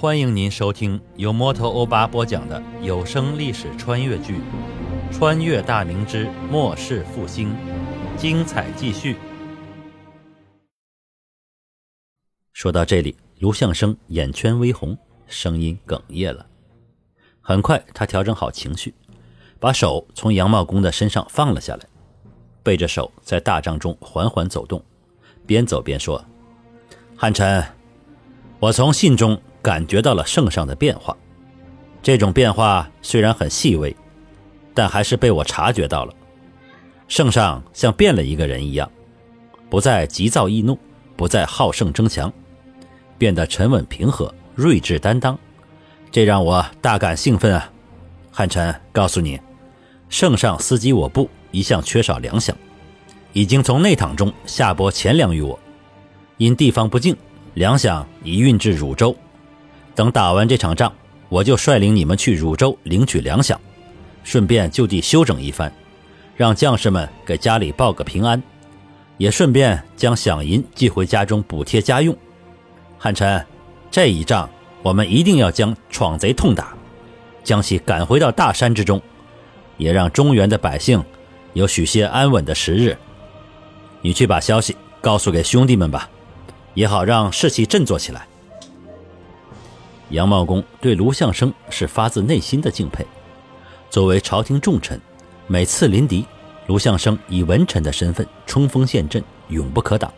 欢迎您收听由摩托欧巴播讲的有声历史穿越剧《穿越大明之末世复兴》，精彩继续。说到这里，卢相生眼圈微红，声音哽咽了。很快，他调整好情绪，把手从杨茂公的身上放了下来，背着手在大帐中缓缓走动，边走边说：“汉臣，我从信中感觉到了圣上的变化。这种变化虽然很细微，但还是被我察觉到了。圣上像变了一个人一样，不再急躁易怒，不再好胜争强。”变得沉稳平和、睿智担当，这让我大感兴奋啊！汉臣，告诉你，圣上思及我部一向缺少粮饷，已经从内堂中下拨钱粮于我。因地方不敬，粮饷已运至汝州。等打完这场仗，我就率领你们去汝州领取粮饷，顺便就地休整一番，让将士们给家里报个平安，也顺便将饷银寄回家中补贴家用。汉臣，这一仗我们一定要将闯贼痛打，将其赶回到大山之中，也让中原的百姓有许些安稳的时日。你去把消息告诉给兄弟们吧，也好让士气振作起来。杨茂公对卢相生是发自内心的敬佩。作为朝廷重臣，每次临敌，卢相生以文臣的身份冲锋陷阵，永不可挡。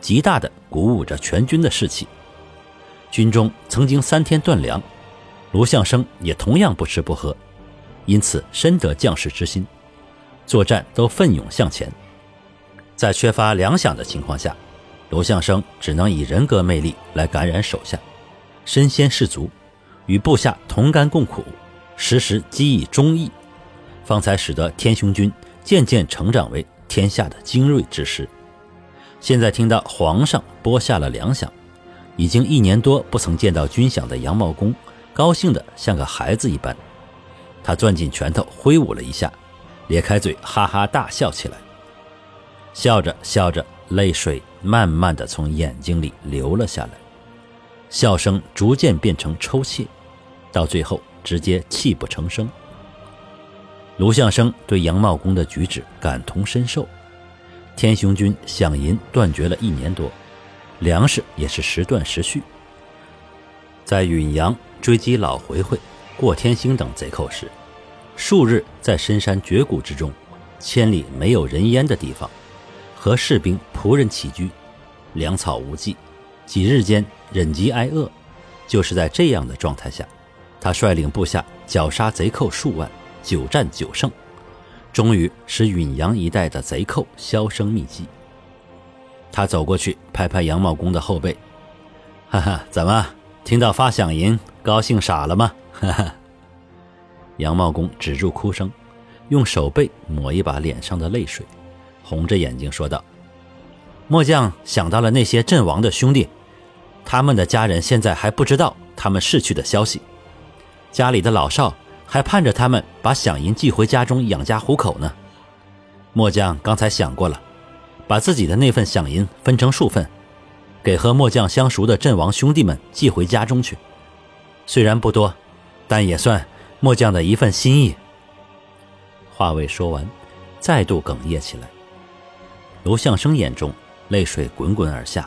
极大的鼓舞着全军的士气。军中曾经三天断粮，卢相生也同样不吃不喝，因此深得将士之心，作战都奋勇向前。在缺乏粮饷的情况下，卢相生只能以人格魅力来感染手下，身先士卒，与部下同甘共苦，时时激以忠义，方才使得天雄军渐渐成长为天下的精锐之师。现在听到皇上拨下了粮饷，已经一年多不曾见到军饷的杨茂公，高兴得像个孩子一般。他攥紧拳头挥舞了一下，咧开嘴哈哈大笑起来。笑着笑着，泪水慢慢的从眼睛里流了下来，笑声逐渐变成抽泣，到最后直接泣不成声。卢相生对杨茂公的举止感同身受。天雄军饷银断绝了一年多，粮食也是时断时续。在允阳追击老回回、过天星等贼寇时，数日在深山绝谷之中，千里没有人烟的地方，和士兵仆人起居，粮草无忌，几日间忍饥挨饿。就是在这样的状态下，他率领部下绞杀贼寇数万，久战久胜。终于使允阳一带的贼寇销声匿迹。他走过去，拍拍杨茂公的后背，哈哈，怎么听到发饷银，高兴傻了吗？哈哈。杨茂公止住哭声，用手背抹一把脸上的泪水，红着眼睛说道：“末将想到了那些阵亡的兄弟，他们的家人现在还不知道他们逝去的消息，家里的老少。”还盼着他们把饷银寄回家中养家糊口呢。末将刚才想过了，把自己的那份饷银分成数份，给和末将相熟的阵亡兄弟们寄回家中去。虽然不多，但也算末将的一份心意。话未说完，再度哽咽起来。卢相生眼中泪水滚滚而下，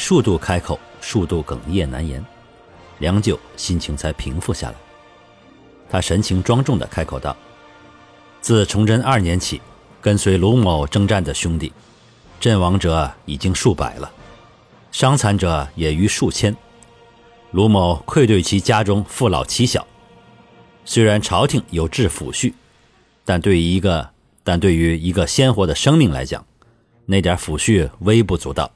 数度开口，数度哽咽难言，良久，心情才平复下来。他神情庄重地开口道：“自崇祯二年起，跟随卢某征战的兄弟，阵亡者已经数百了，伤残者也逾数千。卢某愧对其家中父老妻小。虽然朝廷有治抚恤，但对于一个但对于一个鲜活的生命来讲，那点抚恤微不足道。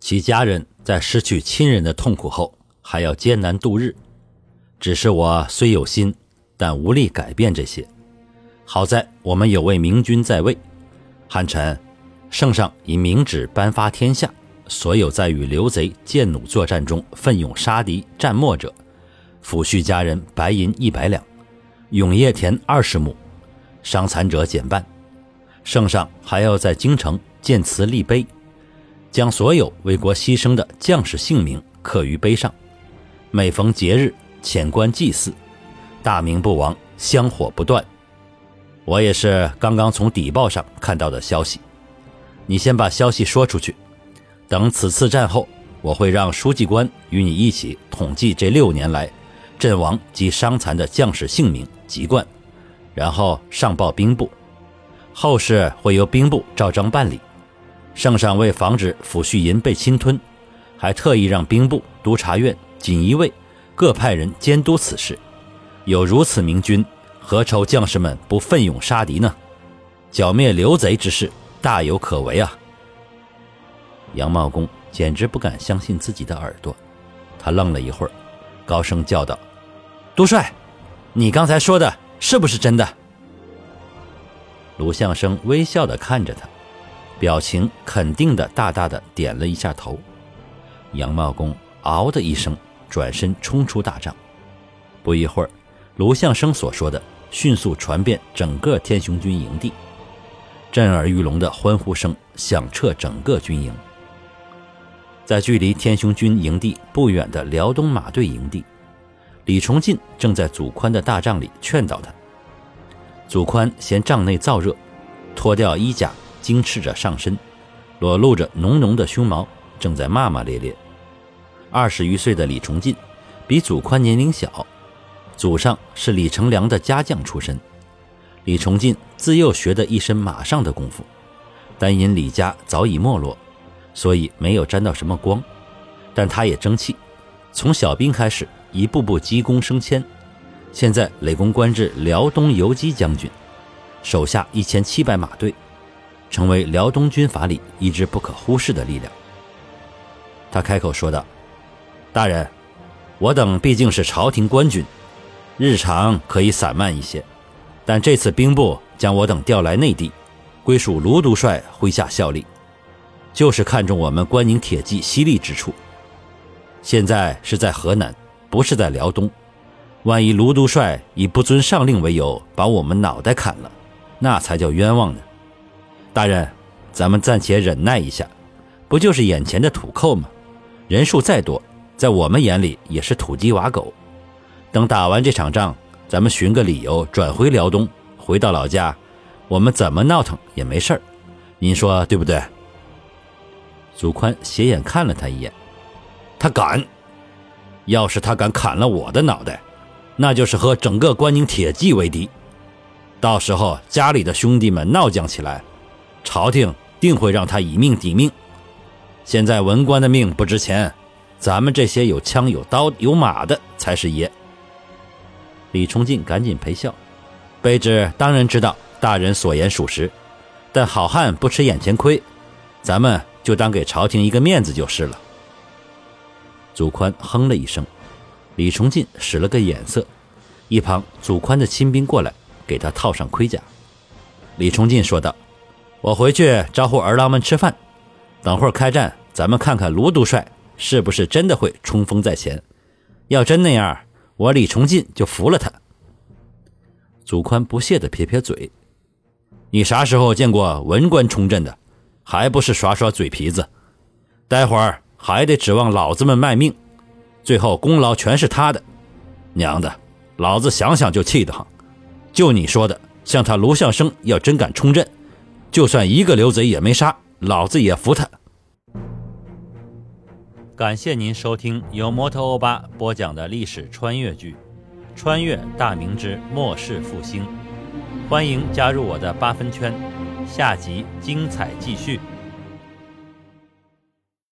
其家人在失去亲人的痛苦后，还要艰难度日。”只是我虽有心，但无力改变这些。好在我们有位明君在位，汉臣，圣上以明旨颁发天下，所有在与刘贼剑弩作战中奋勇杀敌战没者，抚恤家人白银一百两，永业田二十亩，伤残者减半。圣上还要在京城建祠立碑，将所有为国牺牲的将士姓名刻于碑上。每逢节日遣官祭祀，大明不亡，香火不断。我也是刚刚从邸报上看到的消息。你先把消息说出去，等此次战后，我会让书记官与你一起统计这六年来阵亡及伤残的将士姓名籍贯，然后上报兵部，后事会由兵部照章办理。圣上为防止抚恤银被侵吞，还特意让兵部、督察院、锦衣卫各派人监督此事。有如此明君，何愁将士们不奋勇杀敌呢？剿灭刘贼之事。大有可为啊！杨茂公简直不敢相信自己的耳朵，他愣了一会儿，高声叫道：“都帅，你刚才说的是不是真的？”卢相生微笑地看着他，表情肯定的大大的点了一下头。杨茂公嗷的一声，转身冲出大帐。不一会儿，卢相生所说的迅速传遍整个天雄军营地。震耳欲聋的欢呼声响彻整个军营。在距离天雄军营地不远的辽东马队营地，李崇进正在祖宽的大帐里劝导他。祖宽嫌帐内燥热，脱掉衣甲，精赤着上身，裸露着浓浓的胸毛，正在骂骂咧咧。二十余岁的李崇进比祖宽年龄小，祖上是李成梁的家将出身。李崇进自幼学得一身马上的功夫，但因李家早已没落，所以没有沾到什么光。但他也争气，从小兵开始，一步步积功升迁，现在累功官至辽东游击将军，手下一千七百马队，成为辽东军阀里一支不可忽视的力量。他开口说道：“大人，我等毕竟是朝廷官军，日常可以散漫一些。”但这次兵部将我等调来内地，归属卢督帅麾下效力，就是看中我们关宁铁骑犀利之处。现在是在河南，不是在辽东。万一卢督帅以不遵上令为由把我们脑袋砍了，那才叫冤枉呢。大人，咱们暂且忍耐一下，不就是眼前的土寇吗？人数再多，在我们眼里也是土鸡瓦狗。等打完这场仗。咱们寻个理由转回辽东，回到老家，我们怎么闹腾也没事儿，您说对不对？祖宽斜眼看了他一眼，他敢，要是他敢砍了我的脑袋，那就是和整个关宁铁骑为敌，到时候家里的兄弟们闹僵起来，朝廷定会让他以命抵命。现在文官的命不值钱，咱们这些有枪有刀有马的才是爷。李崇进赶紧陪笑，卑职当然知道大人所言属实，但好汉不吃眼前亏，咱们就当给朝廷一个面子就是了。祖宽哼了一声，李崇进使了个眼色，一旁祖宽的亲兵过来给他套上盔甲。李崇进说道：“我回去招呼儿郎们吃饭，等会儿开战，咱们看看卢督帅是不是真的会冲锋在前。要真那样。”我李崇进就服了他。祖宽不屑地撇撇嘴：“你啥时候见过文官冲阵的？还不是耍耍嘴皮子？待会儿还得指望老子们卖命，最后功劳全是他的。娘的，老子想想就气得慌。就你说的，像他卢相生要真敢冲阵，就算一个刘贼也没杀，老子也服他。”感谢您收听由摩托欧巴播讲的历史穿越剧《穿越大明之末世复兴》，欢迎加入我的八分圈，下集精彩继续。